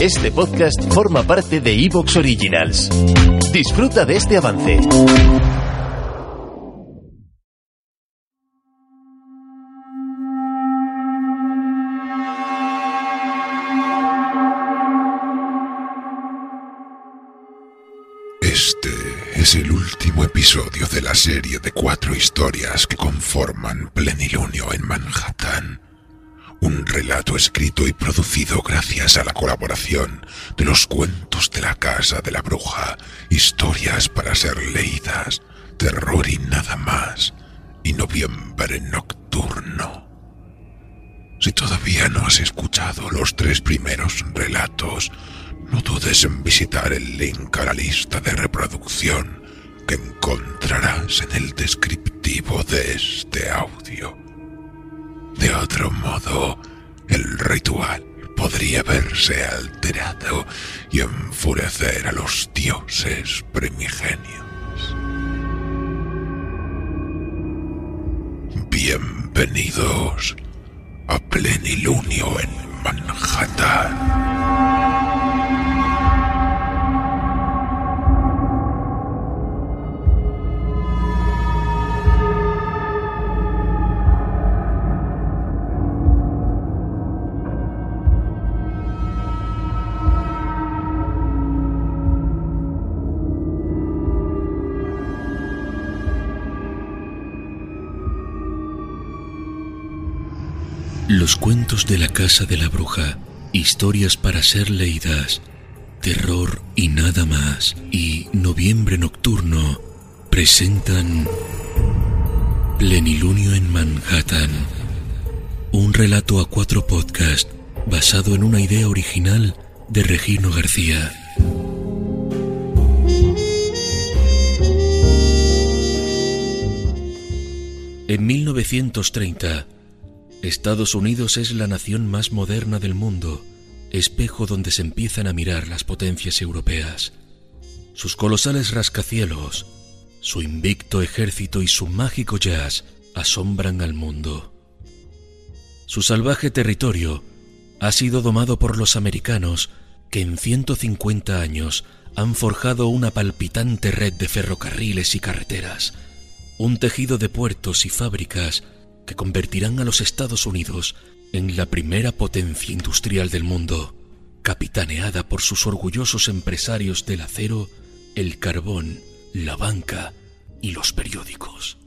Este podcast forma parte de Evox Originals. Disfruta de este avance. Este es el último episodio de la serie de cuatro historias que conforman Plenilunio en Manhattan. Un relato escrito y producido gracias a la colaboración de los cuentos de la Casa de la Bruja, historias para ser leídas, terror y nada más, y noviembre nocturno. Si todavía no has escuchado los tres primeros relatos, no dudes en visitar el link a la lista de reproducción que encontrarás en el descriptivo de este audio. De otro modo, el ritual podría verse alterado y enfurecer a los dioses primigenios. Bienvenidos a Plenilunio en Manhattan. Los cuentos de la casa de la bruja, historias para ser leídas, terror y nada más, y noviembre nocturno presentan Plenilunio en Manhattan, un relato a cuatro podcast basado en una idea original de Regino García. En 1930, Estados Unidos es la nación más moderna del mundo, espejo donde se empiezan a mirar las potencias europeas. Sus colosales rascacielos, su invicto ejército y su mágico jazz asombran al mundo. Su salvaje territorio ha sido domado por los americanos que en 150 años han forjado una palpitante red de ferrocarriles y carreteras, un tejido de puertos y fábricas que convertirán a los Estados Unidos en la primera potencia industrial del mundo, capitaneada por sus orgullosos empresarios del acero, el carbón, la banca y los periódicos.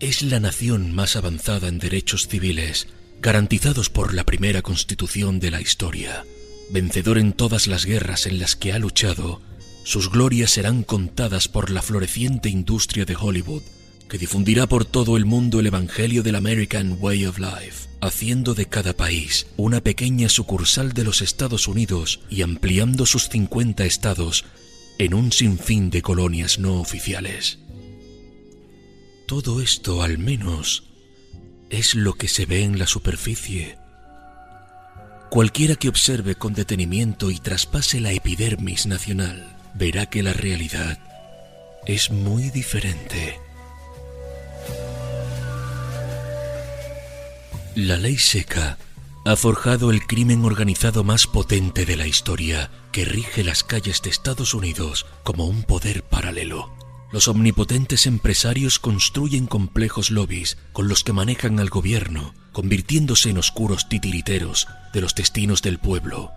Es la nación más avanzada en derechos civiles, garantizados por la primera constitución de la historia. Vencedor en todas las guerras en las que ha luchado, sus glorias serán contadas por la floreciente industria de Hollywood, que difundirá por todo el mundo el Evangelio del American Way of Life, haciendo de cada país una pequeña sucursal de los Estados Unidos y ampliando sus 50 estados en un sinfín de colonias no oficiales. Todo esto, al menos, es lo que se ve en la superficie. Cualquiera que observe con detenimiento y traspase la epidermis nacional verá que la realidad es muy diferente. La ley seca ha forjado el crimen organizado más potente de la historia, que rige las calles de Estados Unidos como un poder paralelo. Los omnipotentes empresarios construyen complejos lobbies con los que manejan al gobierno, convirtiéndose en oscuros titiriteros de los destinos del pueblo.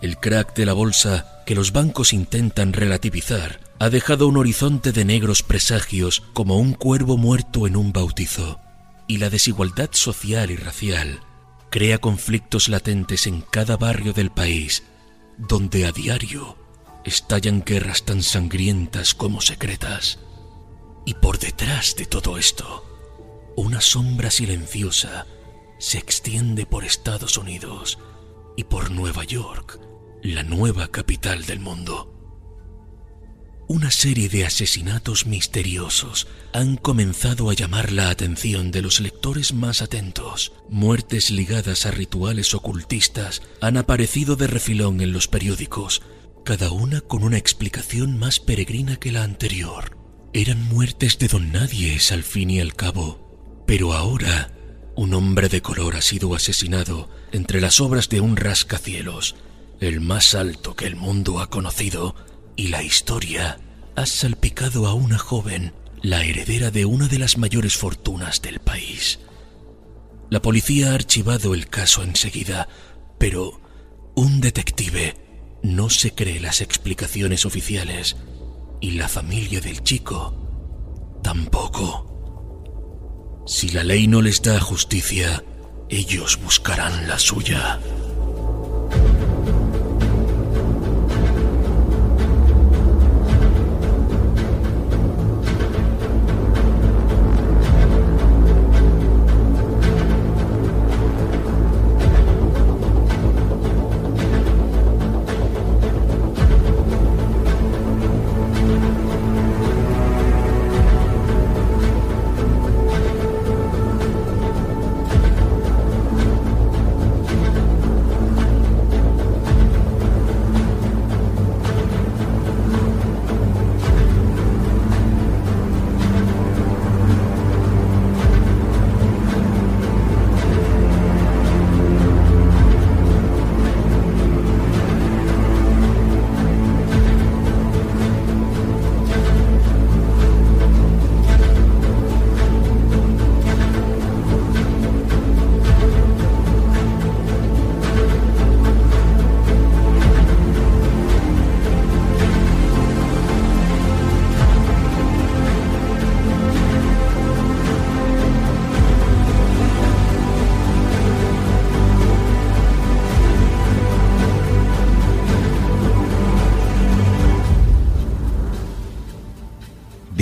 El crack de la bolsa que los bancos intentan relativizar ha dejado un horizonte de negros presagios como un cuervo muerto en un bautizo y la desigualdad social y racial crea conflictos latentes en cada barrio del país, donde a diario estallan guerras tan sangrientas como secretas. Y por detrás de todo esto, una sombra silenciosa se extiende por Estados Unidos y por Nueva York, la nueva capital del mundo. Una serie de asesinatos misteriosos han comenzado a llamar la atención de los lectores más atentos. Muertes ligadas a rituales ocultistas han aparecido de refilón en los periódicos, cada una con una explicación más peregrina que la anterior. Eran muertes de don Nadies al fin y al cabo, pero ahora un hombre de color ha sido asesinado entre las obras de un rascacielos, el más alto que el mundo ha conocido, y la historia ha salpicado a una joven, la heredera de una de las mayores fortunas del país. La policía ha archivado el caso enseguida, pero un detective no se cree las explicaciones oficiales y la familia del chico tampoco. Si la ley no les da justicia, ellos buscarán la suya.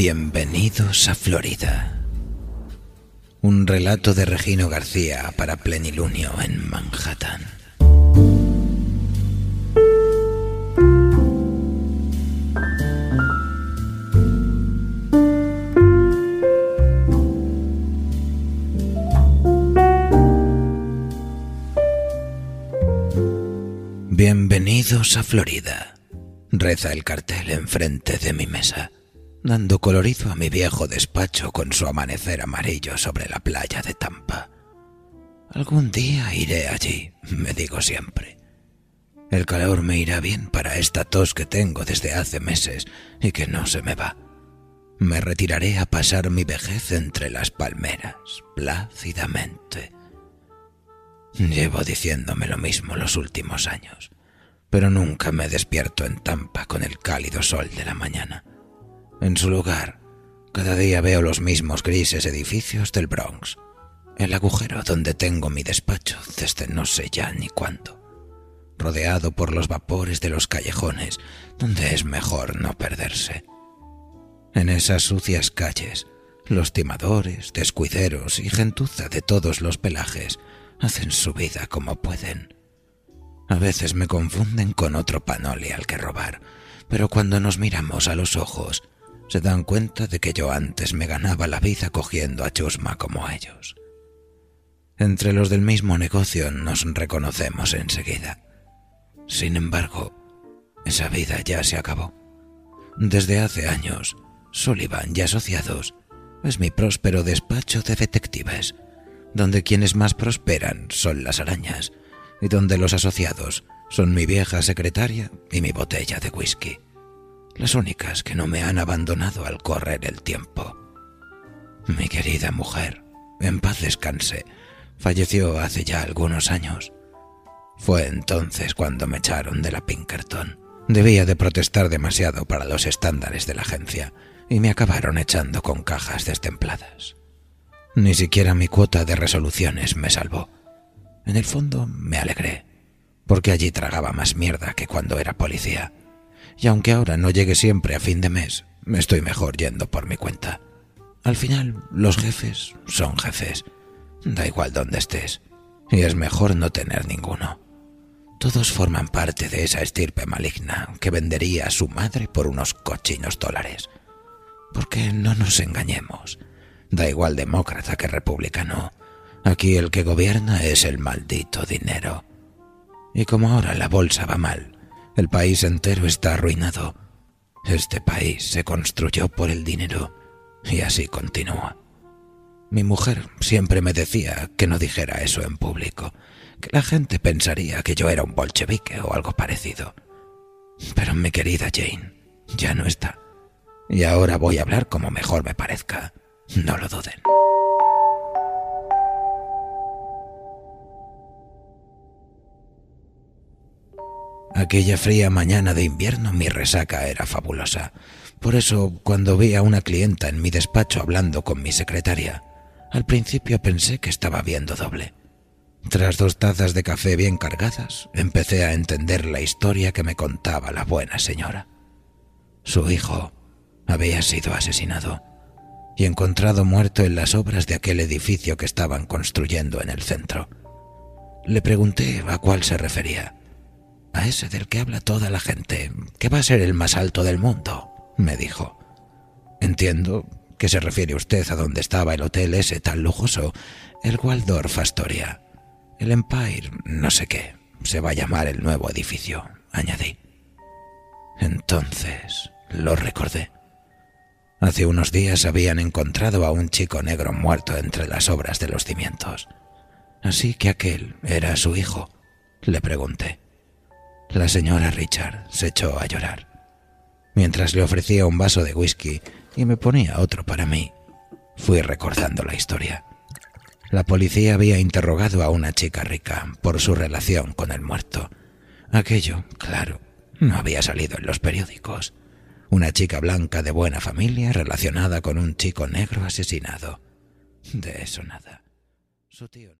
Bienvenidos a Florida. Un relato de Regino García para Plenilunio en Manhattan. Bienvenidos a Florida. Reza el cartel enfrente de mi mesa dando colorido a mi viejo despacho con su amanecer amarillo sobre la playa de Tampa. Algún día iré allí, me digo siempre. El calor me irá bien para esta tos que tengo desde hace meses y que no se me va. Me retiraré a pasar mi vejez entre las palmeras, plácidamente. Llevo diciéndome lo mismo los últimos años, pero nunca me despierto en Tampa con el cálido sol de la mañana. En su lugar, cada día veo los mismos grises edificios del Bronx, el agujero donde tengo mi despacho desde no sé ya ni cuándo, rodeado por los vapores de los callejones donde es mejor no perderse. En esas sucias calles, los timadores, descuideros y gentuza de todos los pelajes hacen su vida como pueden. A veces me confunden con otro panoli al que robar, pero cuando nos miramos a los ojos, se dan cuenta de que yo antes me ganaba la vida cogiendo a chusma como ellos. Entre los del mismo negocio nos reconocemos enseguida. Sin embargo, esa vida ya se acabó. Desde hace años, Sullivan y Asociados es mi próspero despacho de detectives, donde quienes más prosperan son las arañas y donde los asociados son mi vieja secretaria y mi botella de whisky las únicas que no me han abandonado al correr el tiempo. Mi querida mujer, en paz descanse, falleció hace ya algunos años. Fue entonces cuando me echaron de la Pinkerton. Debía de protestar demasiado para los estándares de la agencia y me acabaron echando con cajas destempladas. Ni siquiera mi cuota de resoluciones me salvó. En el fondo me alegré, porque allí tragaba más mierda que cuando era policía y aunque ahora no llegue siempre a fin de mes, me estoy mejor yendo por mi cuenta. Al final, los jefes son jefes. Da igual dónde estés. y es mejor no tener ninguno. Todos forman parte de esa estirpe maligna que vendería a su madre por unos cochinos dólares. Porque no nos engañemos. Da igual demócrata que republicano. Aquí el que gobierna es el maldito dinero. Y como ahora la bolsa va mal, el país entero está arruinado. Este país se construyó por el dinero y así continúa. Mi mujer siempre me decía que no dijera eso en público, que la gente pensaría que yo era un bolchevique o algo parecido. Pero mi querida Jane ya no está. Y ahora voy a hablar como mejor me parezca. No lo duden. Aquella fría mañana de invierno mi resaca era fabulosa. Por eso, cuando vi a una clienta en mi despacho hablando con mi secretaria, al principio pensé que estaba viendo doble. Tras dos tazas de café bien cargadas, empecé a entender la historia que me contaba la buena señora. Su hijo había sido asesinado y encontrado muerto en las obras de aquel edificio que estaban construyendo en el centro. Le pregunté a cuál se refería. A ese del que habla toda la gente, que va a ser el más alto del mundo, me dijo. Entiendo que se refiere usted a donde estaba el hotel ese tan lujoso, el Waldorf Astoria. El Empire, no sé qué, se va a llamar el nuevo edificio, añadí. Entonces lo recordé. Hace unos días habían encontrado a un chico negro muerto entre las obras de los cimientos. Así que aquel era su hijo, le pregunté. La señora Richard se echó a llorar. Mientras le ofrecía un vaso de whisky y me ponía otro para mí, fui recordando la historia. La policía había interrogado a una chica rica por su relación con el muerto. Aquello, claro, no había salido en los periódicos. Una chica blanca de buena familia relacionada con un chico negro asesinado. De eso nada. Su tío.